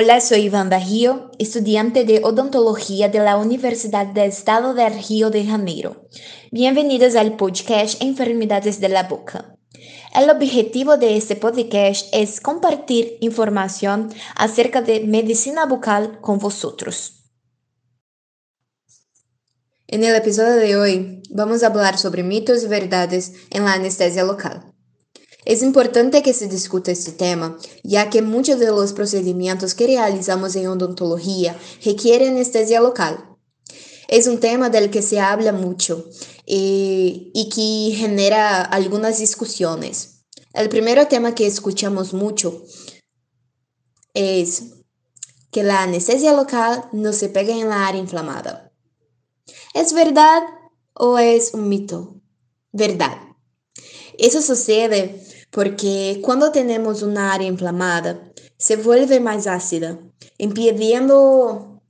Hola, soy Wanda Rio, estudiante de odontología de la Universidad del Estado de Río de Janeiro. Bienvenidos al podcast Enfermedades de la Boca. El objetivo de este podcast es compartir información acerca de medicina bucal con vosotros. En el episodio de hoy vamos a hablar sobre mitos y verdades en la anestesia local. Es importante que se discuta este tema, ya que muchos de los procedimientos que realizamos en odontología requieren anestesia local. Es un tema del que se habla mucho y, y que genera algunas discusiones. El primer tema que escuchamos mucho es que la anestesia local no se pega en la área inflamada. ¿Es verdad o es un mito? Verdad. Eso sucede porque cuando tenemos una área inflamada, se vuelve más ácida, impidiendo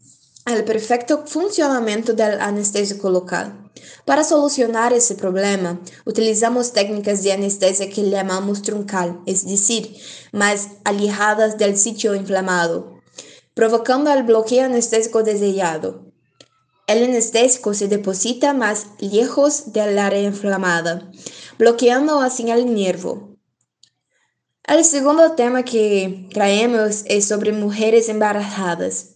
el perfecto funcionamiento del anestésico local. Para solucionar ese problema, utilizamos técnicas de anestesia que llamamos truncal, es decir, más alejadas del sitio inflamado, provocando el bloqueo anestésico deseado. El anestésico se deposita más lejos del área inflamada, bloqueando así el nervio. El segundo tema que traemos es sobre mujeres embarazadas.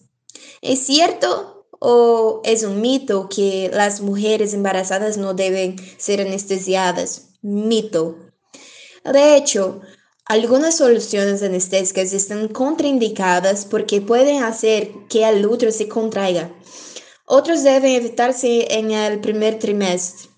¿Es cierto o es un mito que las mujeres embarazadas no deben ser anestesiadas? Mito. De hecho, algunas soluciones anestésicas están contraindicadas porque pueden hacer que el útero se contraiga. Otros deben evitarse en el primer trimestre.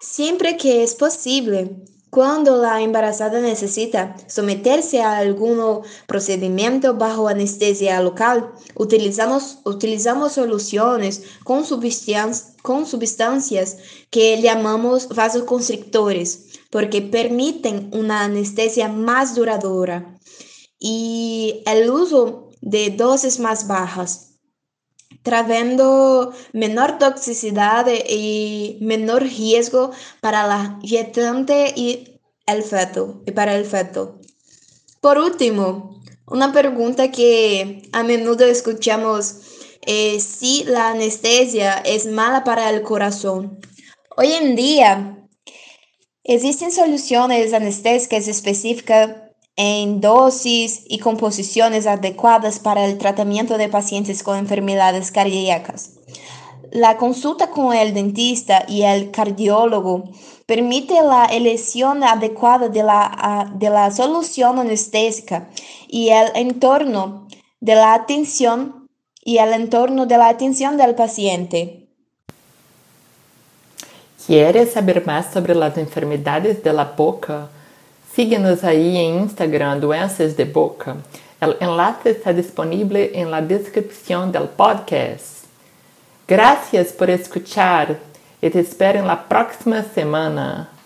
Siempre que es posible, cuando la embarazada necesita someterse a algún procedimiento bajo anestesia local, utilizamos, utilizamos soluciones con, con sustancias que llamamos vasoconstrictores, porque permiten una anestesia más duradera y el uso de dosis más bajas trayendo menor toxicidad y menor riesgo para la yetante y el feto y para el feto. Por último, una pregunta que a menudo escuchamos es si la anestesia es mala para el corazón. Hoy en día existen soluciones anestésicas específicas en dosis y composiciones adecuadas para el tratamiento de pacientes con enfermedades cardíacas. La consulta con el dentista y el cardiólogo permite la elección adecuada de la, de la solución anestésica y el entorno de la atención y el entorno de la atención del paciente. ¿Quieres saber más sobre las enfermedades de la boca? Siga-nos aí em Instagram Doenças de Boca. O enlace está disponível em la descripción del podcast. Gracias por escuchar e te espero en la próxima semana.